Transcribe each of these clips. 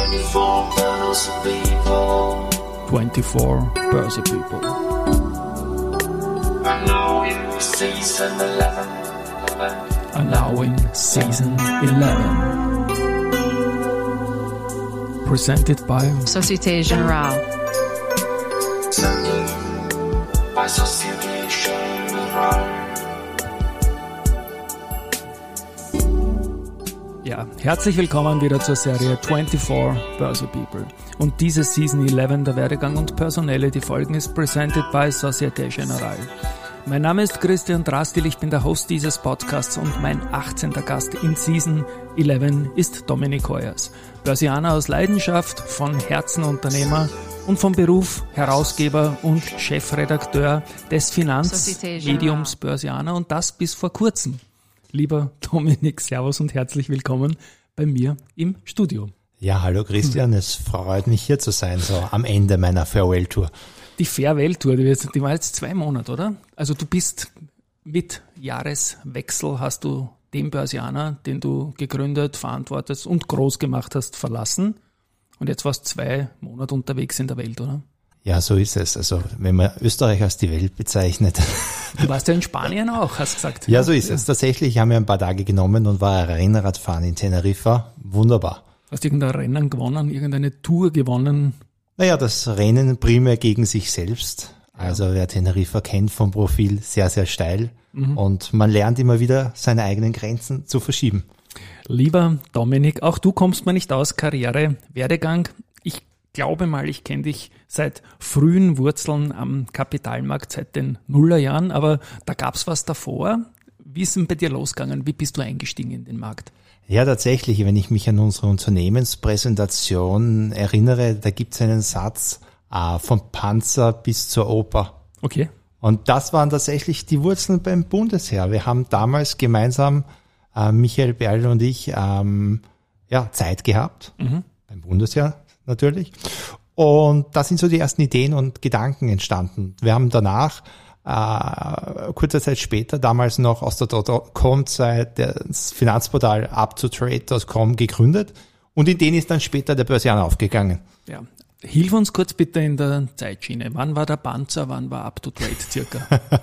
24 Börse People. 24 Börse People. And now in season 11. 11. are now in season 11. Presented by Société Générale. By Société Ja, herzlich willkommen wieder zur Serie 24 Börse People. Und diese Season 11 der Werdegang und Personality Folgen ist presented by Société Générale. Mein Name ist Christian Drastil, ich bin der Host dieses Podcasts und mein 18. Gast in Season 11 ist Dominik Heuers. Börsianer aus Leidenschaft, von Herzen Unternehmer und vom Beruf Herausgeber und Chefredakteur des Finanzmediums Börsianer und das bis vor kurzem. Lieber Dominik, Servus und herzlich willkommen bei mir im Studio. Ja, hallo Christian, es freut mich hier zu sein, so am Ende meiner Farewell-Tour. Die Farewell-Tour, die, war jetzt zwei Monate, oder? Also du bist mit Jahreswechsel, hast du den Börsianer, den du gegründet, verantwortet und groß gemacht hast, verlassen. Und jetzt warst zwei Monate unterwegs in der Welt, oder? Ja, so ist es. Also wenn man Österreich als die Welt bezeichnet. Du warst ja in Spanien auch, hast gesagt. ja, so ist es. Tatsächlich haben wir ein paar Tage genommen und war Rennradfahren in Teneriffa. Wunderbar. Hast irgendein Rennen gewonnen, irgendeine Tour gewonnen. Naja, das Rennen primär gegen sich selbst. Also wer Teneriffa kennt vom Profil, sehr, sehr steil. Und man lernt immer wieder seine eigenen Grenzen zu verschieben. Lieber Dominik, auch du kommst mir nicht aus, Karriere, Werdegang. Ich glaube mal, ich kenne dich seit frühen Wurzeln am Kapitalmarkt, seit den Nullerjahren, aber da gab's was davor. Wie ist denn bei dir losgegangen? Wie bist du eingestiegen in den Markt? Ja, tatsächlich, wenn ich mich an unsere Unternehmenspräsentation erinnere, da gibt es einen Satz äh, vom Panzer bis zur Oper. Okay. Und das waren tatsächlich die Wurzeln beim Bundesheer. Wir haben damals gemeinsam, äh, Michael Berl und ich, ähm, ja, Zeit gehabt, beim Bundesheer natürlich. Und da sind so die ersten Ideen und Gedanken entstanden. Wir haben danach, äh, kurze Zeit später, damals noch aus der .com-Zeit das Finanzportal uptotrade.com gegründet. Und in den ist dann später der Börsianer aufgegangen. Ja. Hilf uns kurz bitte in der Zeitschiene. Wann war der Panzer, wann war Up to Trade circa?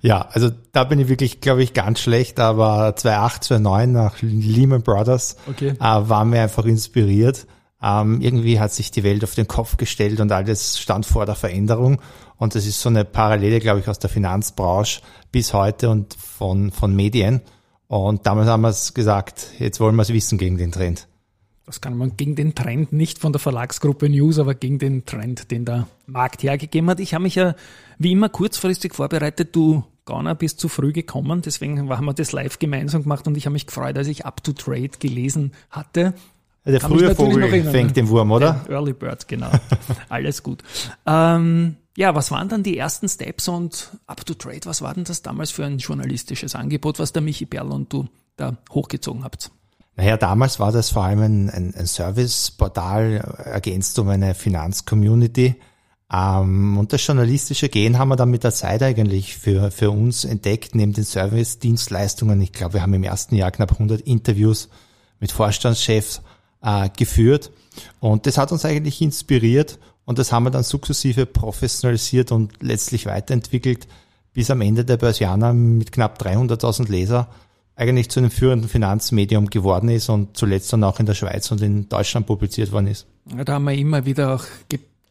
Ja, also da bin ich wirklich, glaube ich, ganz schlecht, aber 2008, 2009 nach Lehman Brothers Okay. äh, waren wir einfach inspiriert. Ähm, irgendwie hat sich die Welt auf den Kopf gestellt und alles stand vor der Veränderung. Und das ist so eine Parallele, glaube ich, aus der Finanzbranche bis heute und von, von Medien. Und damals haben wir es gesagt, jetzt wollen wir es wissen gegen den Trend. Das kann man gegen den Trend, nicht von der Verlagsgruppe News, aber gegen den Trend, den der Markt hergegeben hat. Ich habe mich ja wie immer kurzfristig vorbereitet. Du Gauner bist zu früh gekommen, deswegen haben wir das live gemeinsam gemacht und ich habe mich gefreut, als ich Up to Trade gelesen hatte. Der Kann frühe Vogel fängt den Wurm, oder? Der Early Bird, genau. Alles gut. Ähm, ja, was waren dann die ersten Steps und Up to Trade, was war denn das damals für ein journalistisches Angebot, was der Michi Berl und du da hochgezogen habt? Naja, damals war das vor allem ein, ein, ein Serviceportal ergänzt um eine Finanzcommunity. Ähm, und das journalistische Gehen haben wir dann mit der Zeit eigentlich für, für uns entdeckt, neben den Service-Dienstleistungen. Ich glaube, wir haben im ersten Jahr knapp 100 Interviews mit Vorstandschefs äh, geführt. Und das hat uns eigentlich inspiriert und das haben wir dann sukzessive professionalisiert und letztlich weiterentwickelt, bis am Ende der Börsianer mit knapp 300.000 Leser eigentlich zu einem führenden Finanzmedium geworden ist und zuletzt dann auch in der Schweiz und in Deutschland publiziert worden ist. Ja, da haben wir immer wieder auch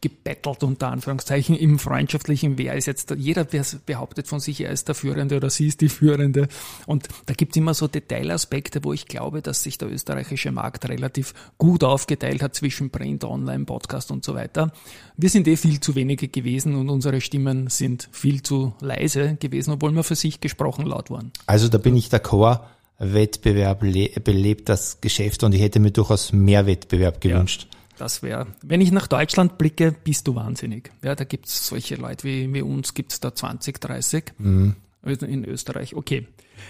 gebettelt, unter Anführungszeichen, im Freundschaftlichen, wer ist jetzt, jeder behauptet von sich, er ist der Führende oder sie ist die Führende. Und da gibt's immer so Detailaspekte, wo ich glaube, dass sich der österreichische Markt relativ gut aufgeteilt hat zwischen Print, Online, Podcast und so weiter. Wir sind eh viel zu wenige gewesen und unsere Stimmen sind viel zu leise gewesen, obwohl wir für sich gesprochen laut waren. Also da bin ich d'accord. Wettbewerb le- belebt das Geschäft und ich hätte mir durchaus mehr Wettbewerb gewünscht. Das wäre, wenn ich nach Deutschland blicke, bist du wahnsinnig. Ja, da gibt's solche Leute wie, wie uns, gibt's da 20, 30. In Österreich, okay.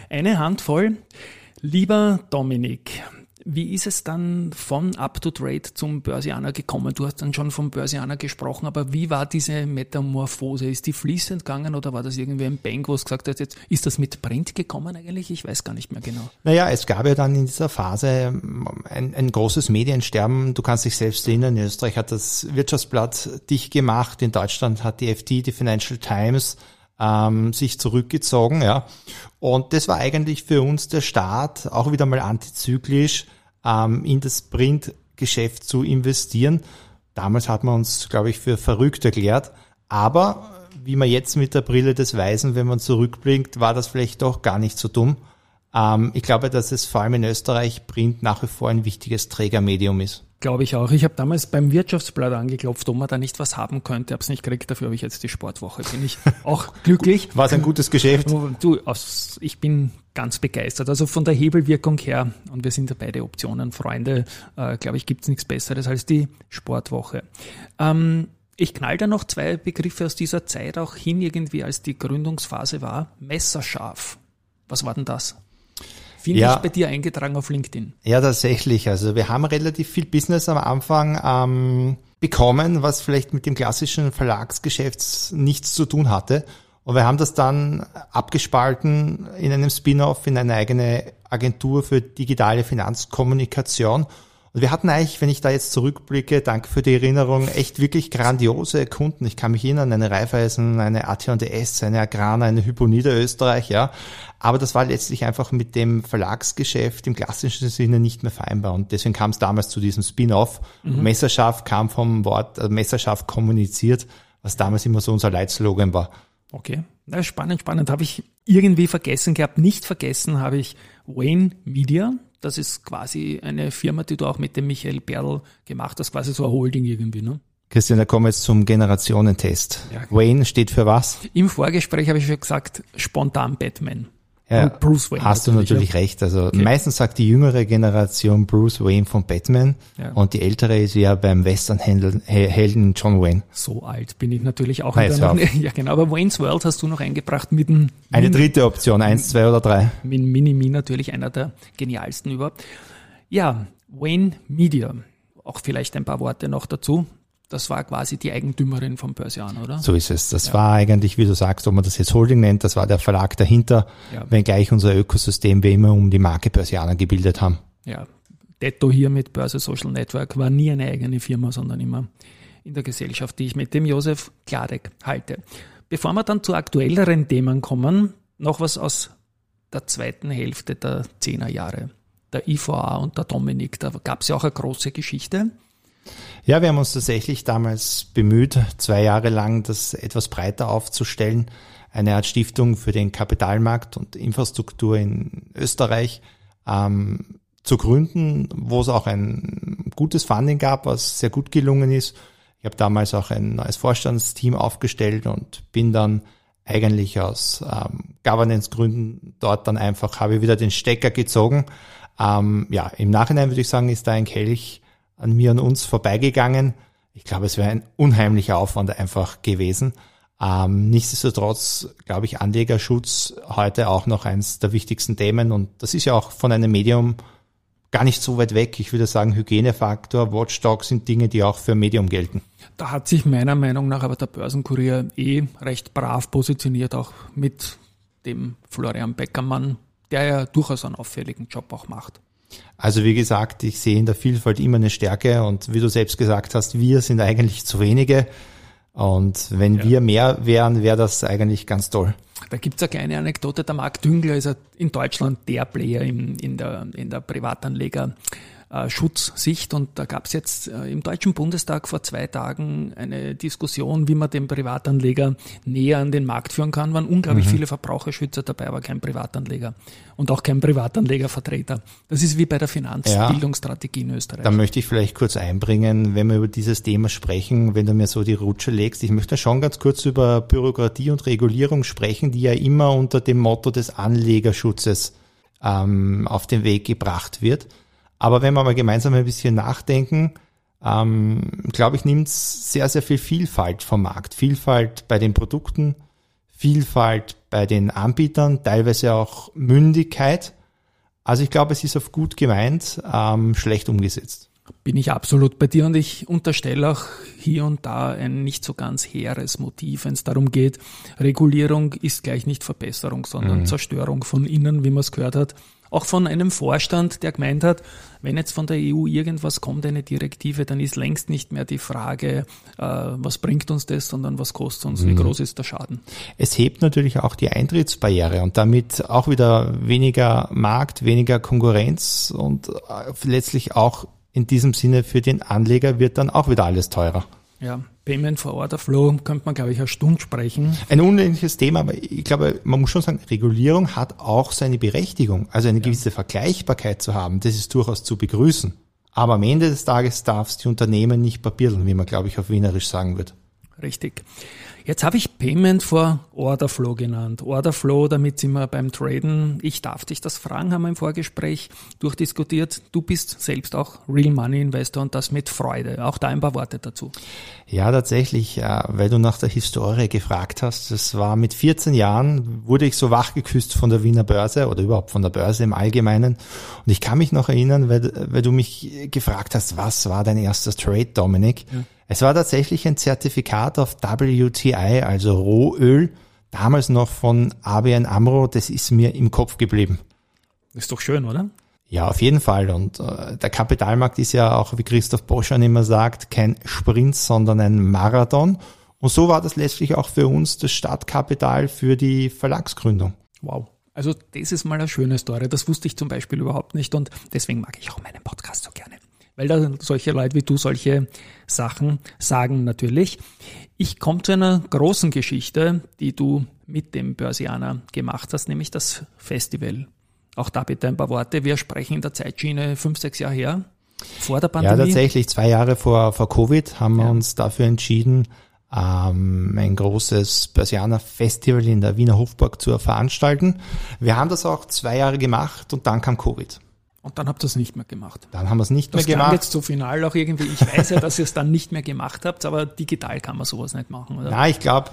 Eine Handvoll. Lieber Dominik, Wie ist es dann von Up-to-Trade zum Börsianer gekommen? Du hast dann schon vom Börsianer gesprochen, aber wie war diese Metamorphose? Ist die fließend gegangen oder war das irgendwie ein Bank, wo es gesagt hat, jetzt ist das mit Print gekommen eigentlich? Ich weiß gar nicht mehr genau. Naja, es gab ja dann in dieser Phase ein, ein großes Mediensterben. Du kannst dich selbst erinnern, in Österreich hat das Wirtschaftsblatt dicht gemacht, in Deutschland hat die FT, die Financial Times, ähm, sich zurückgezogen, ja. Und das war eigentlich für uns der Start, auch wieder mal antizyklisch, ähm, in das Printgeschäft zu investieren. Damals hat man uns, glaube ich, für verrückt erklärt. Aber wie man jetzt mit der Brille des Weisen, wenn man zurückblinkt, war das vielleicht doch gar nicht so dumm. Ähm, ich glaube, dass es vor allem in Österreich Print nach wie vor ein wichtiges Trägermedium ist. Glaube ich auch. Ich habe damals beim Wirtschaftsblatt angeklopft, ob man da nicht was haben könnte. Habe es nicht gekriegt, dafür habe ich jetzt die Sportwoche. Bin ich auch glücklich. War es ein gutes Geschäft? Du, aus, ich bin ganz begeistert. Also von der Hebelwirkung her, und wir sind ja beide Optionen, Freunde, äh, glaube ich, gibt es nichts Besseres als die Sportwoche. Ähm, ich knall da noch zwei Begriffe aus dieser Zeit auch hin, irgendwie als die Gründungsphase war. Messerscharf. Was war denn das? Finde ja, ich bei dir eingetragen auf LinkedIn. Ja, tatsächlich. Also wir haben relativ viel Business am Anfang ähm, bekommen, was vielleicht mit dem klassischen Verlagsgeschäft nichts zu tun hatte. Und wir haben das dann abgespalten in einem Spin-off, in eine eigene Agentur für digitale Finanzkommunikation und wir hatten eigentlich, wenn ich da jetzt zurückblicke, danke für die Erinnerung, echt wirklich grandiose Kunden. Ich kann mich erinnern, eine Raiffeisen, eine AT&S, eine Agrana, eine Hypo Niederösterreich, ja. Aber das war letztlich einfach mit dem Verlagsgeschäft im klassischen Sinne nicht mehr vereinbar. Und deswegen kam es damals zu diesem Spin-off. Mhm. Messerschaft kam vom Wort äh, Messerschaft kommuniziert, was damals immer so unser Leitslogan war. Okay, Na, spannend, spannend. Habe ich irgendwie vergessen gehabt. Nicht vergessen habe ich Wayne Media. Das ist quasi eine Firma, die du auch mit dem Michael Berl gemacht hast, quasi so ein Holding irgendwie, ne? Christian, da kommen wir jetzt zum Generationentest. Ja. Wayne steht für was? Im Vorgespräch habe ich schon gesagt, spontan Batman. Ja, Bruce Wayne. Hast du natürlich recht. Also okay. meistens sagt die jüngere Generation Bruce Wayne von Batman ja. und die ältere ist ja beim Western-Helden John Wayne. So alt bin ich natürlich auch nicht. Ja genau, aber Wayne's World hast du noch eingebracht mit dem... Eine dritte Option, eins, zwei oder drei. Mit Mini-Me natürlich einer der genialsten überhaupt. Ja, Wayne Media. Auch vielleicht ein paar Worte noch dazu das war quasi die Eigentümerin vom Börsian, oder? So ist es. Das ja. war eigentlich, wie du sagst, ob man das jetzt Holding nennt, das war der Verlag dahinter, ja. wenngleich unser Ökosystem wir immer um die Marke Börsianer gebildet haben. Ja, Detto hier mit Börse Social Network war nie eine eigene Firma, sondern immer in der Gesellschaft, die ich mit dem Josef Kladek halte. Bevor wir dann zu aktuelleren Themen kommen, noch was aus der zweiten Hälfte der Zehnerjahre. Der IVA und der Dominik, da gab es ja auch eine große Geschichte. Ja, wir haben uns tatsächlich damals bemüht, zwei Jahre lang das etwas breiter aufzustellen. Eine Art Stiftung für den Kapitalmarkt und Infrastruktur in Österreich ähm, zu gründen, wo es auch ein gutes Funding gab, was sehr gut gelungen ist. Ich habe damals auch ein neues Vorstandsteam aufgestellt und bin dann eigentlich aus ähm, Governance-Gründen dort dann einfach, habe wieder den Stecker gezogen. Ähm, ja, im Nachhinein würde ich sagen, ist da ein Kelch an mir und uns vorbeigegangen. Ich glaube, es wäre ein unheimlicher Aufwand einfach gewesen. Ähm, nichtsdestotrotz glaube ich, Anlegerschutz heute auch noch eins der wichtigsten Themen und das ist ja auch von einem Medium gar nicht so weit weg. Ich würde sagen, Hygienefaktor, Watchdog sind Dinge, die auch für Medium gelten. Da hat sich meiner Meinung nach aber der Börsenkurier eh recht brav positioniert, auch mit dem Florian Beckermann, der ja durchaus einen auffälligen Job auch macht. Also wie gesagt, ich sehe in der Vielfalt immer eine Stärke und wie du selbst gesagt hast, wir sind eigentlich zu wenige. Und wenn ja. wir mehr wären, wäre das eigentlich ganz toll. Da gibt's eine kleine Anekdote. Der Marc Düngler ist in Deutschland der Player in, in, der, in der Privatanleger äh, Schutzsicht. Und da gab es jetzt äh, im Deutschen Bundestag vor zwei Tagen eine Diskussion, wie man den Privatanleger näher an den Markt führen kann. Waren unglaublich mhm. viele Verbraucherschützer dabei, aber kein Privatanleger und auch kein Privatanlegervertreter. Das ist wie bei der Finanzbildungsstrategie ja, in Österreich. Da möchte ich vielleicht kurz einbringen, wenn wir über dieses Thema sprechen, wenn du mir so die Rutsche legst. Ich möchte schon ganz kurz über Bürokratie und Regulierung sprechen, die ja immer unter dem Motto des Anlegerschutzes ähm, auf den Weg gebracht wird. Aber wenn wir mal gemeinsam ein bisschen nachdenken, ähm, glaube ich, nimmt sehr, sehr viel Vielfalt vom Markt. Vielfalt bei den Produkten, Vielfalt bei den Anbietern, teilweise auch Mündigkeit. Also ich glaube, es ist auf gut gemeint, ähm, schlecht umgesetzt. Bin ich absolut bei dir und ich unterstelle auch hier und da ein nicht so ganz hehres Motiv, wenn es darum geht, Regulierung ist gleich nicht Verbesserung, sondern mhm. Zerstörung von innen, wie man es gehört hat. Auch von einem Vorstand, der gemeint hat, wenn jetzt von der EU irgendwas kommt, eine Direktive, dann ist längst nicht mehr die Frage, äh, was bringt uns das, sondern was kostet uns, mhm. wie groß ist der Schaden. Es hebt natürlich auch die Eintrittsbarriere und damit auch wieder weniger Markt, weniger Konkurrenz und äh, letztlich auch in diesem Sinne für den Anleger wird dann auch wieder alles teurer. Ja, Payment for Order Flow könnte man, glaube ich, eine Stunde sprechen. Ein unendliches Thema, aber ich glaube, man muss schon sagen, Regulierung hat auch seine Berechtigung. Also eine gewisse Vergleichbarkeit zu haben, das ist durchaus zu begrüßen. Aber am Ende des Tages darf es die Unternehmen nicht papiereln, wie man, glaube ich, auf Wienerisch sagen wird. Richtig. Jetzt habe ich Payment for Order Flow genannt. Order Flow, damit sind wir beim Traden. Ich darf dich das fragen, haben wir im Vorgespräch durchdiskutiert. Du bist selbst auch Real Money Investor und das mit Freude. Auch da ein paar Worte dazu. Ja, tatsächlich, weil du nach der Historie gefragt hast. Das war mit 14 Jahren, wurde ich so wachgeküsst von der Wiener Börse oder überhaupt von der Börse im Allgemeinen. Und ich kann mich noch erinnern, weil, weil du mich gefragt hast, was war dein erstes Trade, Dominik? Ja. Es war tatsächlich ein Zertifikat auf WTI, also Rohöl, damals noch von ABN Amro, das ist mir im Kopf geblieben. Ist doch schön, oder? Ja, auf jeden Fall. Und äh, der Kapitalmarkt ist ja auch, wie Christoph Boschan immer sagt, kein Sprint, sondern ein Marathon. Und so war das letztlich auch für uns das Startkapital für die Verlagsgründung. Wow. Also das ist mal eine schöne Story. Das wusste ich zum Beispiel überhaupt nicht und deswegen mag ich auch meinen Podcast so gerne weil da solche Leute wie du solche Sachen sagen natürlich. Ich komme zu einer großen Geschichte, die du mit dem Börsianer gemacht hast, nämlich das Festival. Auch da bitte ein paar Worte. Wir sprechen in der Zeitschiene fünf, sechs Jahre her, vor der Pandemie. Ja, tatsächlich zwei Jahre vor, vor Covid haben wir ja. uns dafür entschieden, ähm, ein großes Börsianer Festival in der Wiener Hofburg zu veranstalten. Wir haben das auch zwei Jahre gemacht und dann kam Covid. Und dann habt ihr es nicht mehr gemacht. Dann haben wir es nicht das mehr gemacht. jetzt so final auch irgendwie. Ich weiß ja, dass ihr es dann nicht mehr gemacht habt, aber digital kann man sowas nicht machen, oder? Ja, ich glaube,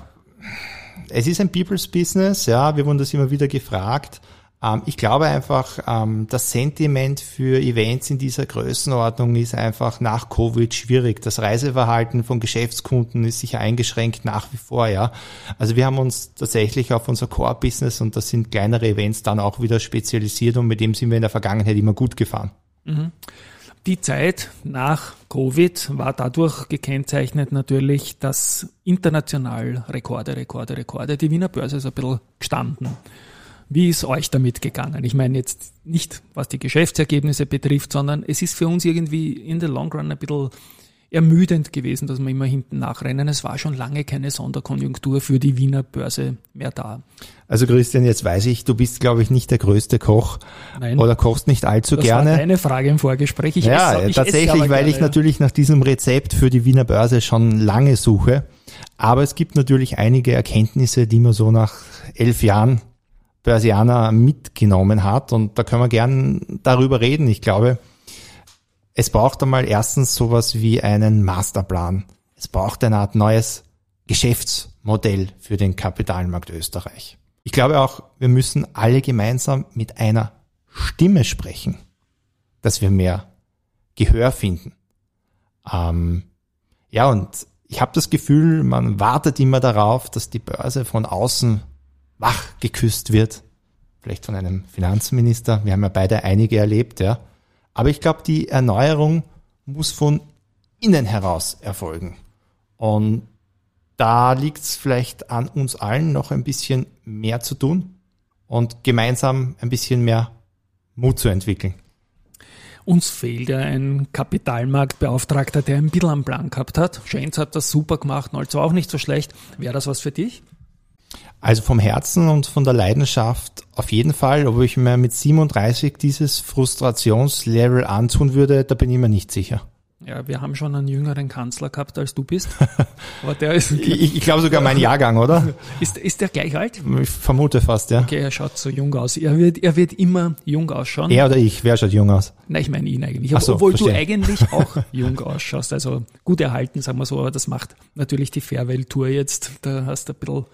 es ist ein People's Business, ja. Wir wurden das immer wieder gefragt. Ähm, ich glaube einfach, ähm, das Sentiment für Events in dieser Größenordnung ist einfach nach Covid schwierig. Das Reiseverhalten von Geschäftskunden ist sicher eingeschränkt nach wie vor, ja. Also wir haben uns tatsächlich auf unser Core-Business und das sind kleinere Events dann auch wieder spezialisiert und mit dem sind wir in der Vergangenheit immer gut gefahren. Mhm. Die Zeit nach Covid war dadurch gekennzeichnet natürlich, dass international Rekorde, Rekorde, Rekorde, die Wiener Börse ist ein bisschen gestanden. Wie ist euch damit gegangen? Ich meine jetzt nicht, was die Geschäftsergebnisse betrifft, sondern es ist für uns irgendwie in the long run ein bisschen ermüdend gewesen, dass wir immer hinten nachrennen. Es war schon lange keine Sonderkonjunktur für die Wiener Börse mehr da. Also Christian, jetzt weiß ich, du bist, glaube ich, nicht der größte Koch Nein. oder kochst nicht allzu das gerne. Das war deine Frage im Vorgespräch. Ich ja, esse, ich tatsächlich, weil gerne, ich natürlich nach diesem Rezept für die Wiener Börse schon lange suche. Aber es gibt natürlich einige Erkenntnisse, die man so nach elf Jahren Börsianer mitgenommen hat. Und da können wir gern darüber reden. Ich glaube, es braucht einmal erstens sowas wie einen Masterplan. Es braucht eine Art neues Geschäftsmodell für den Kapitalmarkt Österreich. Ich glaube auch, wir müssen alle gemeinsam mit einer Stimme sprechen, dass wir mehr Gehör finden. Ähm, ja, und ich habe das Gefühl, man wartet immer darauf, dass die Börse von außen wach geküsst wird. Vielleicht von einem Finanzminister. Wir haben ja beide einige erlebt, ja. Aber ich glaube, die Erneuerung muss von innen heraus erfolgen. Und da liegt es vielleicht an uns allen noch ein bisschen mehr zu tun und gemeinsam ein bisschen mehr Mut zu entwickeln. Uns fehlt ja ein Kapitalmarktbeauftragter, der ein bisschen am Plan gehabt hat. Schenz hat das super gemacht, Nolz war auch nicht so schlecht. Wäre das was für dich? Also vom Herzen und von der Leidenschaft auf jeden Fall. Ob ich mir mit 37 dieses Frustrationslevel antun würde, da bin ich mir nicht sicher. Ja, wir haben schon einen jüngeren Kanzler gehabt, als du bist. Aber der ist. ich, ich glaube sogar mein Jahrgang, oder? Ist, ist der gleich alt? Ich vermute fast, ja. Okay, er schaut so jung aus. Er wird, er wird immer jung ausschauen. Er oder ich? Wer schaut jung aus? Nein, ich meine ihn eigentlich. Ach so, Obwohl verstehe. du eigentlich auch jung ausschaust. Also gut erhalten, sagen wir so. Aber das macht natürlich die Fairwell-Tour jetzt. Da hast du ein bisschen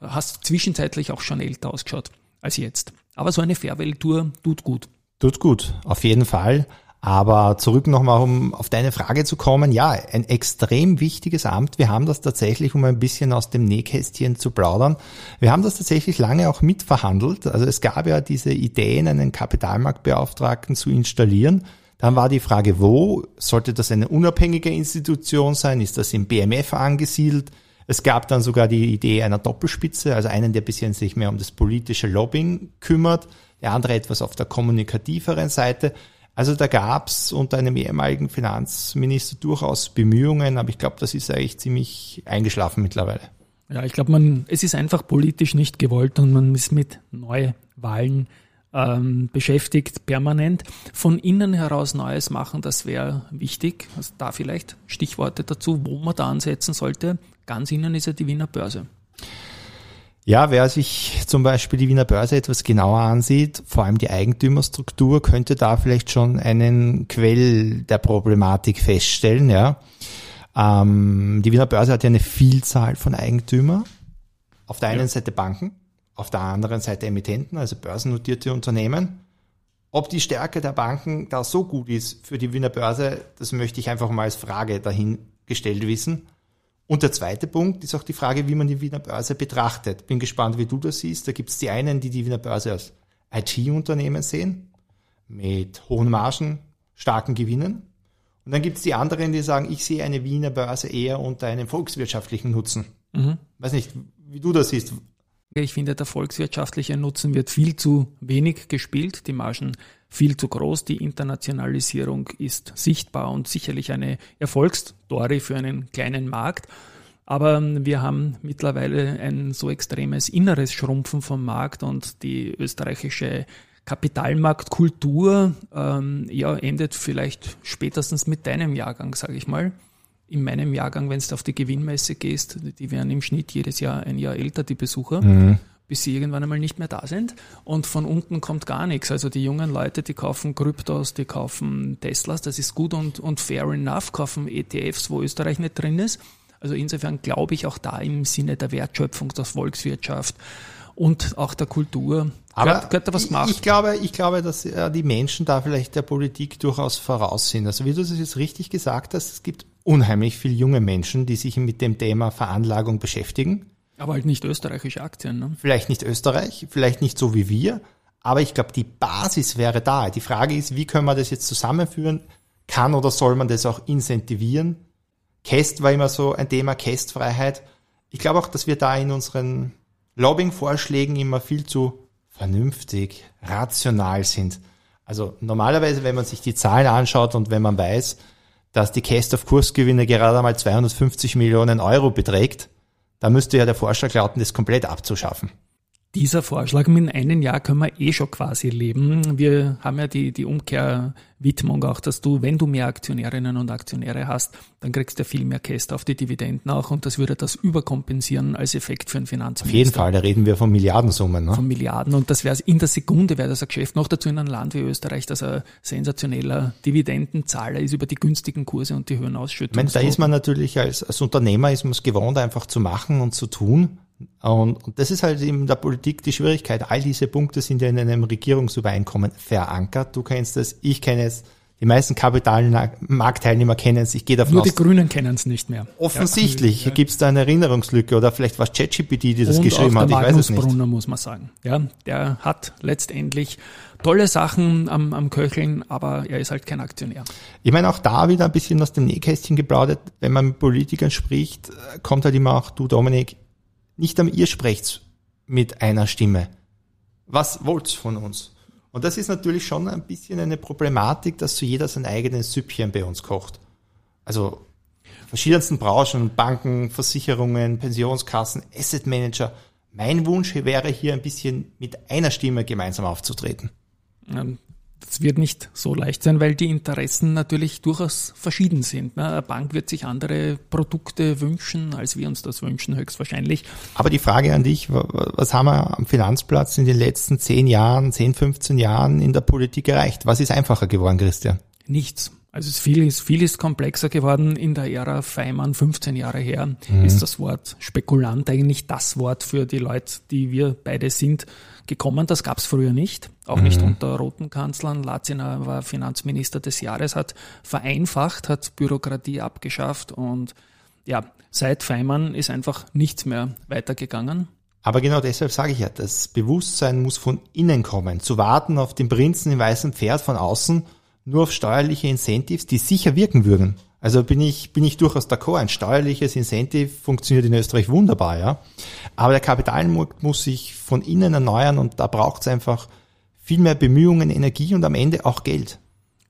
hast zwischenzeitlich auch schon älter ausgeschaut als jetzt. Aber so eine Farewell-Tour tut gut. Tut gut, auf jeden Fall. Aber zurück nochmal, um auf deine Frage zu kommen. Ja, ein extrem wichtiges Amt. Wir haben das tatsächlich, um ein bisschen aus dem Nähkästchen zu plaudern. Wir haben das tatsächlich lange auch mitverhandelt. Also es gab ja diese Ideen, einen Kapitalmarktbeauftragten zu installieren. Dann war die Frage, wo? Sollte das eine unabhängige Institution sein? Ist das im BMF angesiedelt? Es gab dann sogar die Idee einer Doppelspitze, also einen, der bisschen sich mehr um das politische Lobbying kümmert, der andere etwas auf der kommunikativeren Seite. Also da gab es unter einem ehemaligen Finanzminister durchaus Bemühungen, aber ich glaube, das ist eigentlich ziemlich eingeschlafen mittlerweile. Ja, ich glaube, es ist einfach politisch nicht gewollt und man ist mit Neuwahlen ähm, beschäftigt, permanent. Von innen heraus Neues machen, das wäre wichtig. Also da vielleicht Stichworte dazu, wo man da ansetzen sollte. Ganz innen ist ja die Wiener Börse. Ja, wer sich zum Beispiel die Wiener Börse etwas genauer ansieht, vor allem die Eigentümerstruktur, könnte da vielleicht schon einen Quell der Problematik feststellen. Ja. Ähm, die Wiener Börse hat ja eine Vielzahl von Eigentümern. Auf der einen ja. Seite Banken, auf der anderen Seite Emittenten, also börsennotierte Unternehmen. Ob die Stärke der Banken da so gut ist für die Wiener Börse, das möchte ich einfach mal als Frage dahingestellt wissen. Und der zweite Punkt ist auch die Frage, wie man die Wiener Börse betrachtet. Bin gespannt, wie du das siehst. Da gibt es die einen, die die Wiener Börse als IT-Unternehmen sehen, mit hohen Margen, starken Gewinnen. Und dann gibt es die anderen, die sagen, ich sehe eine Wiener Börse eher unter einem volkswirtschaftlichen Nutzen. Mhm. Weiß nicht, wie du das siehst. Ich finde, der volkswirtschaftliche Nutzen wird viel zu wenig gespielt, die Margen viel zu groß. Die Internationalisierung ist sichtbar und sicherlich eine Erfolgsstory für einen kleinen Markt. Aber wir haben mittlerweile ein so extremes inneres Schrumpfen vom Markt und die österreichische Kapitalmarktkultur ähm, ja, endet vielleicht spätestens mit deinem Jahrgang, sage ich mal in meinem Jahrgang, wenn du auf die Gewinnmesse gehst, die werden im Schnitt jedes Jahr ein Jahr älter, die Besucher, mhm. Bis sie irgendwann einmal nicht mehr da sind. Und von unten kommt gar nichts. Also die jungen Leute, die kaufen Kryptos, die kaufen Teslas, das ist gut und, und fair enough, kaufen ETFs, wo Österreich nicht drin ist. Also insofern glaube ich auch da im Sinne der Wertschöpfung der Volkswirtschaft und auch der Kultur. Aber gehört, gehört da was gemacht? Ich glaube, ich glaube, dass die Menschen da vielleicht der Politik durchaus voraus sind. Also wie du das jetzt richtig gesagt hast, es gibt unheimlich viele junge Menschen, die sich mit dem Thema Veranlagung beschäftigen. Aber halt nicht österreichische Aktien. Ne? Vielleicht nicht Österreich, vielleicht nicht so wie wir, aber ich glaube, die Basis wäre da. Die Frage ist, wie können wir das jetzt zusammenführen? Kann oder soll man das auch incentivieren? Käst war immer so ein Thema, Kästfreiheit. Ich glaube auch, dass wir da in unseren Lobbying-Vorschlägen immer viel zu vernünftig, rational sind. Also normalerweise, wenn man sich die Zahlen anschaut und wenn man weiß, dass die Cast of Kursgewinne gerade einmal 250 Millionen Euro beträgt, da müsste ja der Vorschlag lauten, das komplett abzuschaffen. Dieser Vorschlag, in einem Jahr können wir eh schon quasi leben. Wir haben ja die, die Umkehrwidmung auch, dass du, wenn du mehr Aktionärinnen und Aktionäre hast, dann kriegst du viel mehr Käste auf die Dividenden auch und das würde das überkompensieren als Effekt für einen Finanzminister. Auf jeden Fall, da reden wir von Milliardensummen. Ne? Von Milliarden und das wäre in der Sekunde wäre das ein Geschäft, noch dazu in einem Land wie Österreich, das ein sensationeller Dividendenzahler ist über die günstigen Kurse und die höheren Ausschüttungen. Da ist man natürlich als, als Unternehmer ist man es gewohnt, einfach zu machen und zu tun. Und, und das ist halt in der Politik die Schwierigkeit. All diese Punkte sind ja in einem Regierungsübereinkommen verankert. Du kennst es, ich kenne es, die meisten Kapitalmarktteilnehmer kennen es. Ich gehe davon Nur aus. Nur die Grünen kennen es nicht mehr. Offensichtlich ja. gibt es da eine Erinnerungslücke oder vielleicht war es ChatGPT, die das Und geschrieben auch der hat. Ich weiß es Brunner, muss man sagen. Ja, der hat letztendlich tolle Sachen am, am Köcheln, aber er ist halt kein Aktionär. Ich meine, auch da wieder ein bisschen aus dem Nähkästchen geplaudert. Wenn man mit Politikern spricht, kommt halt immer auch, du Dominik, nicht einmal ihr sprecht mit einer Stimme. Was wollt's von uns? Und das ist natürlich schon ein bisschen eine Problematik, dass so jeder sein eigenes Süppchen bei uns kocht. Also verschiedensten Branchen, Banken, Versicherungen, Pensionskassen, Asset Manager. Mein Wunsch wäre hier ein bisschen mit einer Stimme gemeinsam aufzutreten. Das wird nicht so leicht sein, weil die Interessen natürlich durchaus verschieden sind. Ne? Eine Bank wird sich andere Produkte wünschen, als wir uns das wünschen, höchstwahrscheinlich. Aber die Frage an dich, was haben wir am Finanzplatz in den letzten zehn Jahren, zehn, 15 Jahren in der Politik erreicht? Was ist einfacher geworden, Christian? Nichts. Also es viel ist, viel ist komplexer geworden in der Ära Feimann, 15 Jahre her, Mhm. ist das Wort Spekulant eigentlich das Wort für die Leute, die wir beide sind, gekommen. Das gab es früher nicht, auch Mhm. nicht unter roten Kanzlern. Latziner war Finanzminister des Jahres, hat vereinfacht, hat Bürokratie abgeschafft und ja, seit Feimann ist einfach nichts mehr weitergegangen. Aber genau deshalb sage ich ja, das Bewusstsein muss von innen kommen. Zu warten auf den Prinzen im weißen Pferd von außen, nur auf steuerliche Incentives, die sicher wirken würden. Also bin ich, bin ich durchaus d'accord. Ein steuerliches Incentive funktioniert in Österreich wunderbar, ja. Aber der Kapitalmarkt muss sich von innen erneuern und da braucht es einfach viel mehr Bemühungen, Energie und am Ende auch Geld.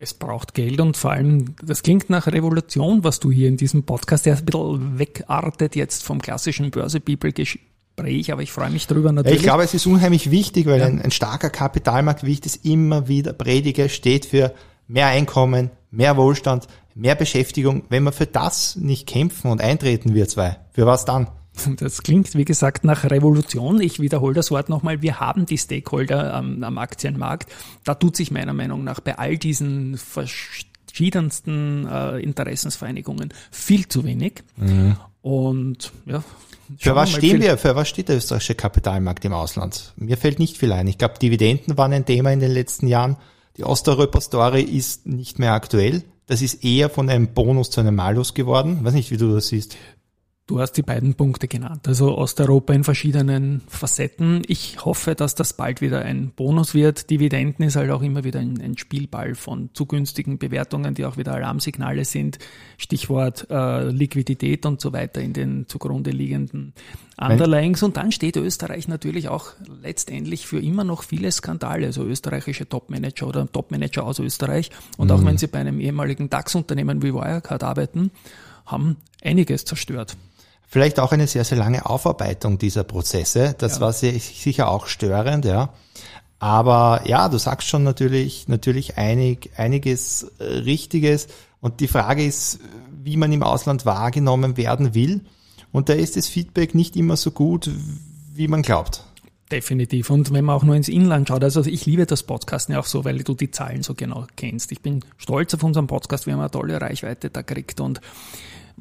Es braucht Geld und vor allem, das klingt nach Revolution, was du hier in diesem Podcast, der ein bisschen wegartet jetzt vom klassischen Börse-People-Gespräch, aber ich freue mich drüber natürlich. Ich glaube, es ist unheimlich wichtig, weil ein, ein starker Kapitalmarkt, wie ich das immer wieder predige, steht für mehr Einkommen, mehr Wohlstand, mehr Beschäftigung. Wenn wir für das nicht kämpfen und eintreten, wir zwei, für was dann? Das klingt, wie gesagt, nach Revolution. Ich wiederhole das Wort nochmal. Wir haben die Stakeholder am, am Aktienmarkt. Da tut sich meiner Meinung nach bei all diesen verschiedensten äh, Interessensvereinigungen viel zu wenig. Und ja. Für was stehen wir? Für was steht der österreichische Kapitalmarkt im Ausland? Mir fällt nicht viel ein. Ich glaube, Dividenden waren ein Thema in den letzten Jahren. Die Osteuropa-Story ist nicht mehr aktuell. Das ist eher von einem Bonus zu einem Malus geworden. weiß nicht, wie du das siehst. Du hast die beiden Punkte genannt, also Osteuropa in verschiedenen Facetten. Ich hoffe, dass das bald wieder ein Bonus wird. Dividenden ist halt auch immer wieder ein, ein Spielball von zu günstigen Bewertungen, die auch wieder Alarmsignale sind. Stichwort äh, Liquidität und so weiter in den zugrunde liegenden Underlyings. Und dann steht Österreich natürlich auch letztendlich für immer noch viele Skandale, also österreichische Topmanager oder Topmanager aus Österreich. Und auch wenn sie bei einem ehemaligen DAX-Unternehmen wie Wirecard arbeiten, haben einiges zerstört. Vielleicht auch eine sehr, sehr lange Aufarbeitung dieser Prozesse. Das Ja. war sehr, sicher auch störend, ja. Aber ja, du sagst schon natürlich, natürlich einig, einiges äh, Richtiges. Und die Frage ist, wie man im Ausland wahrgenommen werden will. Und da ist das Feedback nicht immer so gut, wie man glaubt. Definitiv. Und wenn man auch nur ins Inland schaut, also ich liebe das Podcasten ja auch so, weil du die Zahlen so genau kennst. Ich bin stolz auf unseren Podcast, wir haben eine tolle Reichweite da gekriegt und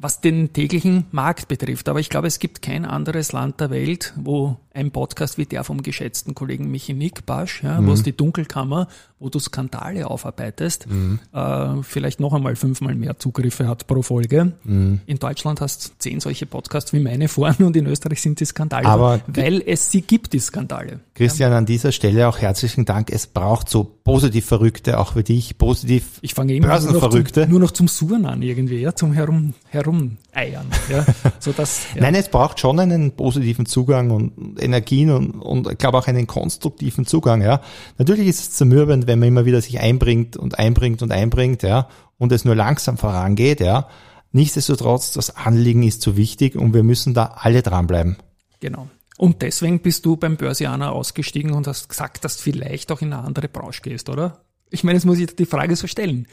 was den täglichen Markt betrifft. Aber ich glaube, es gibt kein anderes Land der Welt, wo ein Podcast wie der vom geschätzten Kollegen Michi Nick Basch, ja, wo es die Dunkelkammer, wo du Skandale aufarbeitest, äh, vielleicht noch einmal fünfmal mehr Zugriffe hat pro Folge. In Deutschland hast zehn solche Podcasts wie meine vorne und in Österreich sind die Skandale, Aber- weil es sie gibt, die Skandale. Christian, an dieser Stelle auch herzlichen Dank. Es braucht so positiv Verrückte, auch für dich, positiv Ich fange immer nur noch, zum, nur noch zum Suren an irgendwie, ja, zum Herum, Herumeiern, ja, so dass, ja. Nein, es braucht schon einen positiven Zugang und Energien und, und ich glaube auch einen konstruktiven Zugang, ja. Natürlich ist es zermürbend, wenn man immer wieder sich einbringt und einbringt und einbringt, ja, und es nur langsam vorangeht, ja. Nichtsdestotrotz, das Anliegen ist so wichtig und wir müssen da alle dranbleiben. Genau. Und deswegen bist du beim Börsianer ausgestiegen und hast gesagt, dass du vielleicht auch in eine andere Branche gehst, oder? Ich meine, jetzt muss ich die Frage so stellen.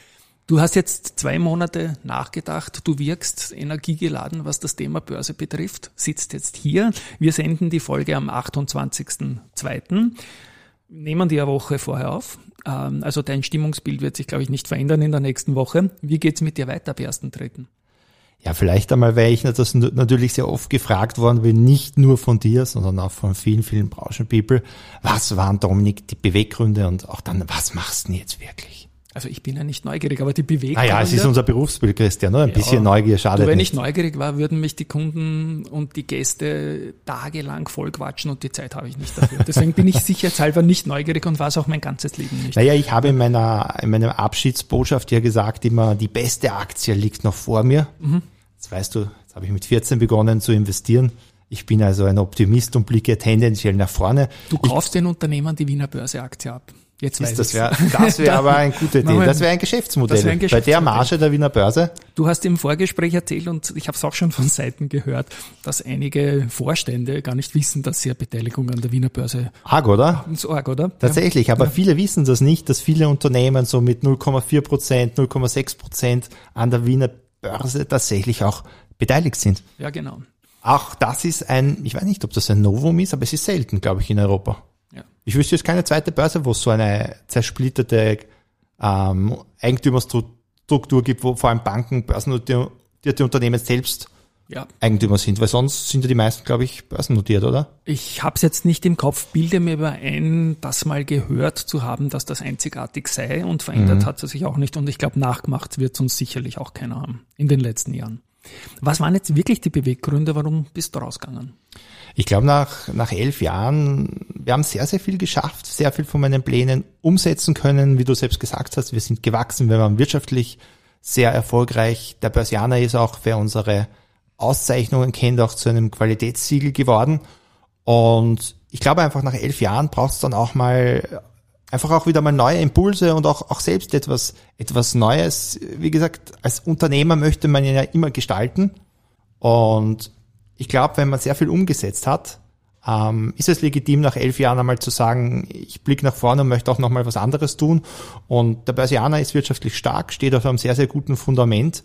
Du hast jetzt zwei Monate nachgedacht, du wirkst energiegeladen, was das Thema Börse betrifft, sitzt jetzt hier. Wir senden die Folge am 28.02. Nehmen die eine Woche vorher auf. Ähm, Also dein Stimmungsbild wird sich, glaube ich, nicht verändern in der nächsten Woche. Wie geht's mit dir weiter ab 1.3.? Ja, vielleicht einmal, weil ich das natürlich sehr oft gefragt worden bin, nicht nur von dir, sondern auch von vielen, vielen Branchenpeople. Was waren, Dominik, die Beweggründe und auch dann, was machst du denn jetzt wirklich? Also ich bin ja nicht neugierig, aber die Beweggründe... Naja, es ist unser Berufsbild, Christian, oder? Ein bisschen Neugier schadet Du, wenn nicht. ich neugierig war, würden mich die Kunden und die Gäste tagelang vollquatschen und die Zeit habe ich nicht dafür. Deswegen bin ich sicherheitshalber nicht neugierig und war es auch mein ganzes Leben nicht. Naja, ich habe in meiner, in meiner Abschiedsbotschaft ja gesagt immer, die beste Aktie liegt noch vor mir. Mhm. Jetzt weißt du, jetzt habe ich mit 14 begonnen zu investieren. Ich bin also ein Optimist und blicke tendenziell nach vorne. Du kaufst den Unternehmern die Wiener Börseaktie ab. Jetzt weiß Ist, das wäre das wär aber eine gute Idee. Das wäre ein Geschäftsmodell. Wär ein Bei der Geschäftsmodell. Marge der Wiener Börse. Du hast im Vorgespräch erzählt und ich habe es auch schon von Seiten gehört, dass einige Vorstände gar nicht wissen, dass sie eine Beteiligung an der Wiener Börse Arg, oder? haben. So arg, oder? Tatsächlich, aber viele wissen das nicht, dass viele Unternehmen so mit 0,4 Prozent, 0,6 Prozent an der Wiener Börse tatsächlich auch beteiligt sind. Ja, ja genau. Auch das ist ein, ich weiß nicht, ob das ein Novum ist, aber es ist selten, glaube ich, in Europa. Ich wüsste jetzt keine zweite Börse, wo es so eine zersplitterte ähm, Struktur gibt, wo vor allem Banken, börsennotierte Unternehmen selbst Ja. Eigentümer sind, weil sonst sind ja die meisten, glaube ich, börsennotiert, oder? Ich habe es jetzt nicht im Kopf, bilde mir aber ein, das mal gehört zu haben, dass das einzigartig sei und verändert hat es sich auch nicht und ich glaube, nachgemacht wird es uns sicherlich auch keiner haben in den letzten Jahren. Was waren jetzt wirklich die Beweggründe, warum bist du rausgegangen? Ich glaube, nach, nach elf Jahren, wir haben sehr, sehr viel geschafft, sehr viel von meinen Plänen umsetzen können. Wie du selbst gesagt hast, wir sind gewachsen, wir waren wirtschaftlich sehr erfolgreich. Der Börsianer ist auch, wer unsere Auszeichnungen kennt, auch zu einem Qualitätssiegel geworden. Und ich glaube einfach, nach elf Jahren braucht es dann auch mal einfach auch wieder mal neue Impulse und auch, auch selbst etwas, etwas Neues. Wie gesagt, als Unternehmer möchte man ja immer gestalten. Und ich glaube, wenn man sehr viel umgesetzt hat, ähm, ist es legitim, nach elf Jahren einmal zu sagen, ich blicke nach vorne und möchte auch nochmal was anderes tun. Und der Börsianer ist wirtschaftlich stark, steht auf einem sehr, sehr guten Fundament,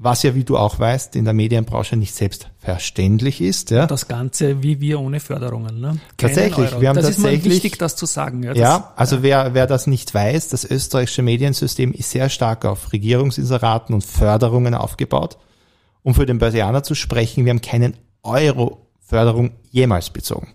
was ja, wie du auch weißt, in der Medienbranche nicht selbstverständlich ist. Ja, Das Ganze wie wir ohne Förderungen. Ne? Keinen Tatsächlich, Euro. wir haben das ist mal tatsächlich- wichtig, das zu sagen. Ja, das, ja also Wer, wer das nicht weiß, das österreichische Mediensystem ist sehr stark auf Regierungsinseraten und Förderungen aufgebaut. Um für den Börsianer zu sprechen, wir haben keinen Euro Förderung jemals bezogen.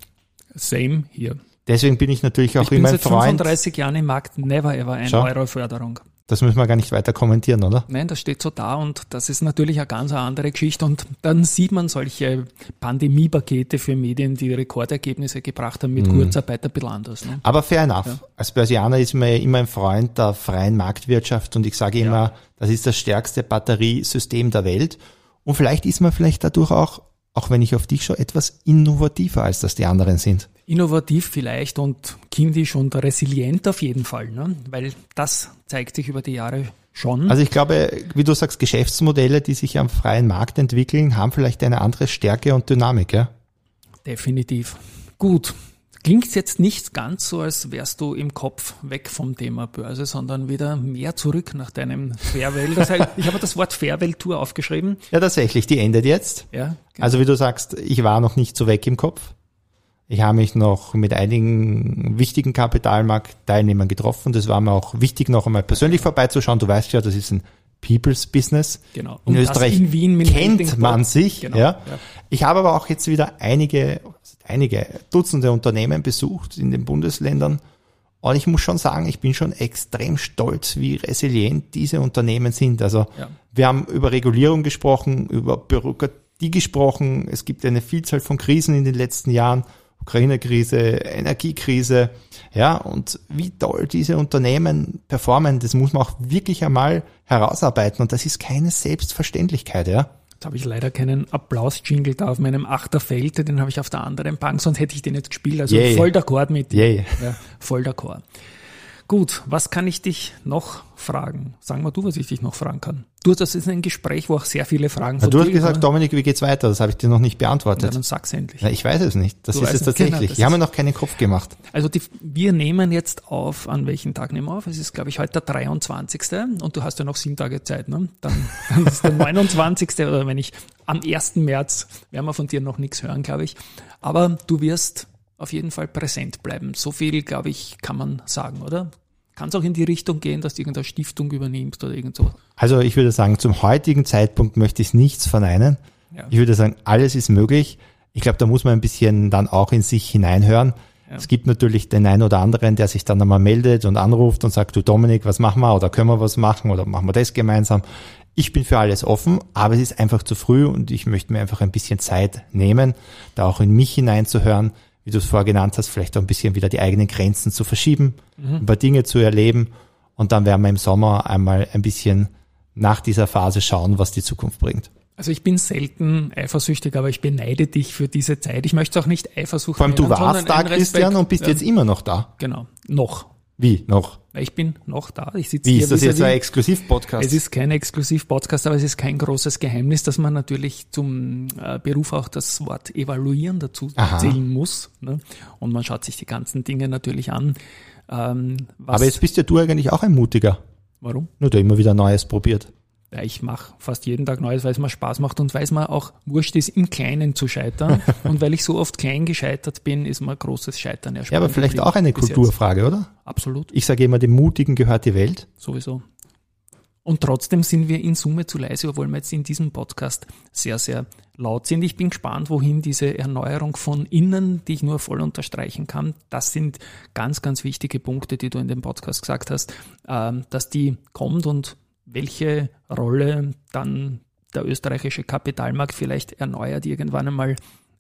Same hier. Deswegen bin ich natürlich auch Ich bin immer ein seit Freund. 35 Jahren im Markt, never ever ein Schau. Euro Förderung. Das müssen wir gar nicht weiter kommentieren, oder? Nein, das steht so da und das ist natürlich eine ganz andere Geschichte. Und dann sieht man solche Pandemiepakete für Medien, die Rekordergebnisse gebracht haben mit Mhm. Kurzarbeit ein bisschen anders. Ne? Aber fair enough. Als Börsianer ist man ja immer ein Freund der freien Marktwirtschaft und ich sage immer, das ist das stärkste Batteriesystem der Welt. Und vielleicht ist man vielleicht dadurch auch, auch wenn ich auf dich schaue, etwas innovativer, als das die anderen sind. Innovativ vielleicht und kindisch und resilient auf jeden Fall, ne? weil das zeigt sich über die Jahre schon. Also ich glaube, wie du sagst, Geschäftsmodelle, die sich am freien Markt entwickeln, haben vielleicht eine andere Stärke und Dynamik. Ja? Definitiv. Gut. Klingt jetzt nicht ganz so, als wärst du im Kopf weg vom Thema Börse, sondern wieder mehr zurück nach deinem Farewell. Das heißt, ich habe das Wort Farewell-Tour aufgeschrieben. ja, tatsächlich, die endet jetzt. Ja, Also wie du sagst, ich war noch nicht so weg im Kopf. Ich habe mich noch mit einigen wichtigen Kapitalmarktteilnehmern getroffen. Das war mir auch wichtig, noch einmal persönlich vorbeizuschauen. Du weißt ja, das ist ein People's Business. Genau. In Und Österreich in Wien kennt man sich. Genau, Ja. ja. Ich habe aber auch jetzt wieder einige, einige Dutzende Unternehmen besucht in den Bundesländern. Und ich muss schon sagen, ich bin schon extrem stolz, wie resilient diese Unternehmen sind. Also Ja. wir haben über Regulierung gesprochen, über Bürokratie gesprochen. Es gibt eine Vielzahl von Krisen in den letzten Jahren. Ukraine-Krise, Energiekrise. Ja, und wie toll diese Unternehmen performen, das muss man auch wirklich einmal herausarbeiten. Und das ist keine Selbstverständlichkeit, ja. Jetzt habe ich leider keinen Applaus-Jingle da auf meinem Achterfeld, den habe ich auf der anderen Bank, sonst hätte ich den jetzt gespielt. Also Yay. voll d'accord mit dir. Yay. Ja, voll d'accord. Gut, was kann ich dich noch fragen? Sag mal du, was ich dich noch fragen kann. Du, das ist ein Gespräch, wo auch sehr viele Fragen Na, du hast gesagt. Dominik, wie geht's weiter? Das habe ich dir noch nicht Ja, beantwortet. dann sag's endlich. Na, ich weiß es nicht. Das Du ist es genau, tatsächlich. das ich habe mir noch keinen Kopf gemacht. Also die, wir nehmen jetzt auf, an welchen Tag nehmen wir auf? Es ist, glaube ich, heute der 23. und du hast ja noch sieben Tage Zeit. Ne? Dann, dann ist der 29. oder wenn ich am 1. März, werden wir von dir noch nichts hören, glaube ich. Aber du wirst auf jeden Fall präsent bleiben. So viel, glaube ich, kann man sagen, oder? Kann es auch in die Richtung gehen, dass du irgendeine Stiftung übernimmst oder irgend so. Also ich würde sagen, zum heutigen Zeitpunkt möchte ich nichts verneinen. Ja. Ich würde sagen, alles ist möglich. Ich glaube, da muss man ein bisschen dann auch in sich hineinhören. Ja. Es gibt natürlich den einen oder anderen, der sich dann einmal meldet und anruft und sagt, du Dominik, was machen wir oder können wir was machen oder machen wir das gemeinsam. Ich bin für alles offen, aber es ist einfach zu früh und ich möchte mir einfach ein bisschen Zeit nehmen, da auch in mich hineinzuhören, wie du es vorher genannt hast, vielleicht auch ein bisschen wieder die eigenen Grenzen zu verschieben, ein paar Dinge zu erleben und dann werden wir im Sommer einmal ein bisschen nach dieser Phase schauen, was die Zukunft bringt. Also ich bin selten eifersüchtig, aber ich beneide dich für diese Zeit. Ich möchte es auch nicht Eifersucht Vor allem du warst da, Christian, und bist Ja, jetzt immer noch da. Genau, noch. Wie noch? Ich bin noch da. Ich sitze Wie hier ist das jetzt ein Exklusiv-Podcast? Es ist kein Exklusiv-Podcast, aber es ist kein großes Geheimnis, dass man natürlich zum äh, Beruf auch das Wort evaluieren dazu Aha. zählen muss. Ne? Und man schaut sich die ganzen Dinge natürlich an. Ähm, Aber jetzt bist ja du eigentlich auch ein Mutiger. warum? Nur der immer wieder Neues probiert. Ja, ich mache fast jeden Tag Neues, weil es mir Spaß macht und weil es mir auch wurscht ist, im Kleinen zu scheitern. und weil ich so oft klein gescheitert bin, ist mir großes Scheitern Ja, erspart. aber vielleicht auch eine. Kulturfrage, oder? Absolut, Ich sage immer, dem Mutigen gehört die Welt. sowieso. Und trotzdem sind wir in Summe zu leise, obwohl wir jetzt in diesem Podcast sehr, sehr laut sind. Ich bin gespannt, wohin diese Erneuerung von innen, die ich nur voll unterstreichen kann, das sind ganz, ganz wichtige Punkte, die du in dem Podcast gesagt hast, ähm, dass die kommt und welche Rolle dann der österreichische Kapitalmarkt vielleicht erneuert irgendwann einmal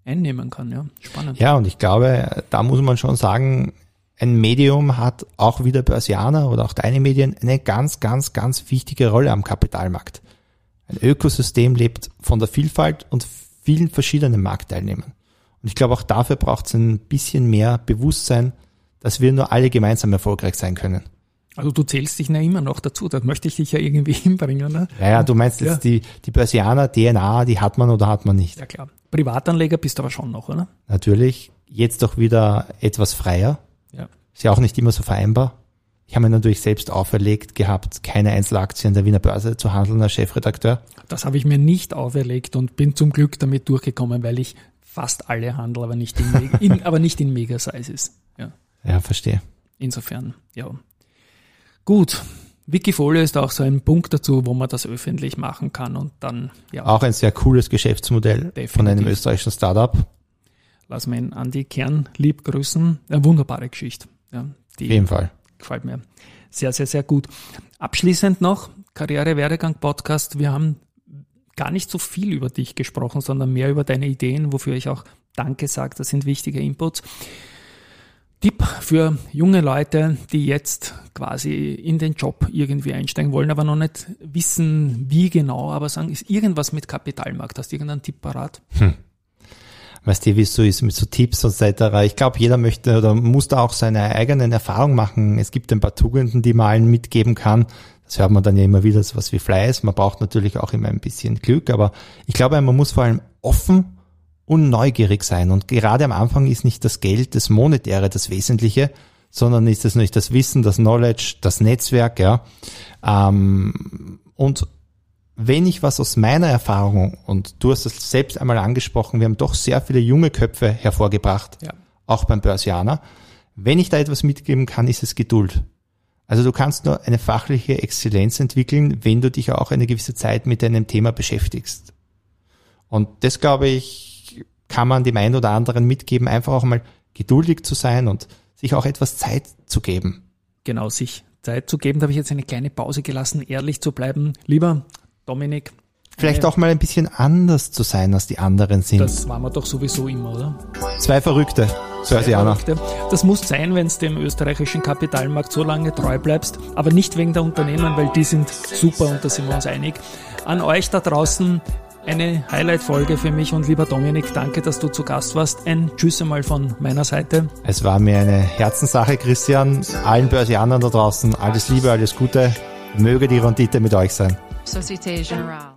einnehmen kann. Ja, spannend. Ja, und ich glaube, da muss man schon sagen, ein Medium hat auch wie der Börsianer oder auch deine Medien eine ganz, ganz, ganz wichtige Rolle am Kapitalmarkt. Ein Ökosystem lebt von der Vielfalt und vielen verschiedenen Marktteilnehmern. Und ich glaube, auch dafür braucht es ein bisschen mehr Bewusstsein, dass wir nur alle gemeinsam erfolgreich sein können. Also du zählst dich ja immer noch dazu, da möchte ich dich ja irgendwie hinbringen. Ne? Ja, ja, du meinst jetzt die, die Börsianer, DNA, die hat man oder hat man nicht. Ja klar. Privatanleger bist du aber schon noch, oder? Natürlich. Jetzt doch wieder etwas freier. Ja. Ist ja auch nicht immer so vereinbar. Ich habe mir natürlich selbst auferlegt gehabt, keine Einzelaktien der Wiener Börse zu handeln als Chefredakteur. Das habe ich mir nicht auferlegt und bin zum Glück damit durchgekommen, weil ich fast alle handle, aber nicht in, in aber nicht in Mega-Sizes. Ja. Ja, verstehe. Insofern, ja. Gut. Wikifolio ist auch so ein Punkt dazu, wo man das öffentlich machen kann und dann, ja. Auch ein sehr cooles Geschäftsmodell Definitiv. von einem österreichischen Startup. Lass mir ihn Andi Kern lieb grüßen. Eine wunderbare Geschichte. Ja, die Auf jeden Fall. gefällt mir sehr, sehr, sehr gut. Abschließend noch Karriere-Werdegang-Podcast. Wir haben gar nicht so viel über dich gesprochen, sondern mehr über deine Ideen, wofür ich auch Danke sage. Das sind wichtige Inputs. Tipp für junge Leute, die jetzt quasi in den Job irgendwie einsteigen wollen, aber noch nicht wissen, wie genau, aber sagen, ist irgendwas mit Kapitalmarkt? Hast du irgendeinen Tipp parat? Weißt du, wie es so ist mit so Tipps etc. Ich glaube, jeder möchte oder muss da auch seine eigenen Erfahrungen machen. Es gibt ein paar Tugenden, die man allen mitgeben kann. Das hört man dann ja immer wieder, so was wie Fleiß. Man braucht natürlich auch immer ein bisschen Glück, aber ich glaube, man muss vor allem offen und neugierig sein. Und gerade am Anfang ist nicht das Geld, das Monetäre das Wesentliche, sondern ist es nicht das Wissen, das Knowledge, das Netzwerk, ja. Ähm, und wenn ich was aus meiner Erfahrung, und du hast es selbst einmal angesprochen, wir haben doch sehr viele junge Köpfe hervorgebracht, Ja. auch beim Börsianer. Wenn ich da etwas mitgeben kann, ist es Geduld. Also du kannst nur eine fachliche Exzellenz entwickeln, wenn du dich auch eine gewisse Zeit mit einem Thema beschäftigst. Und das, glaube ich, kann man dem einen oder anderen mitgeben, einfach auch mal geduldig zu sein und sich auch etwas Zeit zu geben. Genau, sich Zeit zu geben. Da habe ich jetzt eine kleine Pause gelassen, ehrlich zu bleiben. Lieber Dominik, Vielleicht auch mal ein bisschen anders zu sein, als die anderen sind. das waren wir doch sowieso immer, oder? Zwei Verrückte, Börsianer. Verrückte. Das muss sein, wenn es dem österreichischen Kapitalmarkt so lange treu bleibst, aber nicht wegen der Unternehmen, weil die sind super und da sind wir uns einig. An euch da draußen eine Highlight-Folge für mich und lieber Dominik, danke, dass du zu Gast warst. Ein Tschüss einmal von meiner Seite. Es war mir eine Herzenssache, Christian. Allen Börsianern da draußen alles Liebe, alles Gute. Möge die Rendite mit euch sein. Société Générale.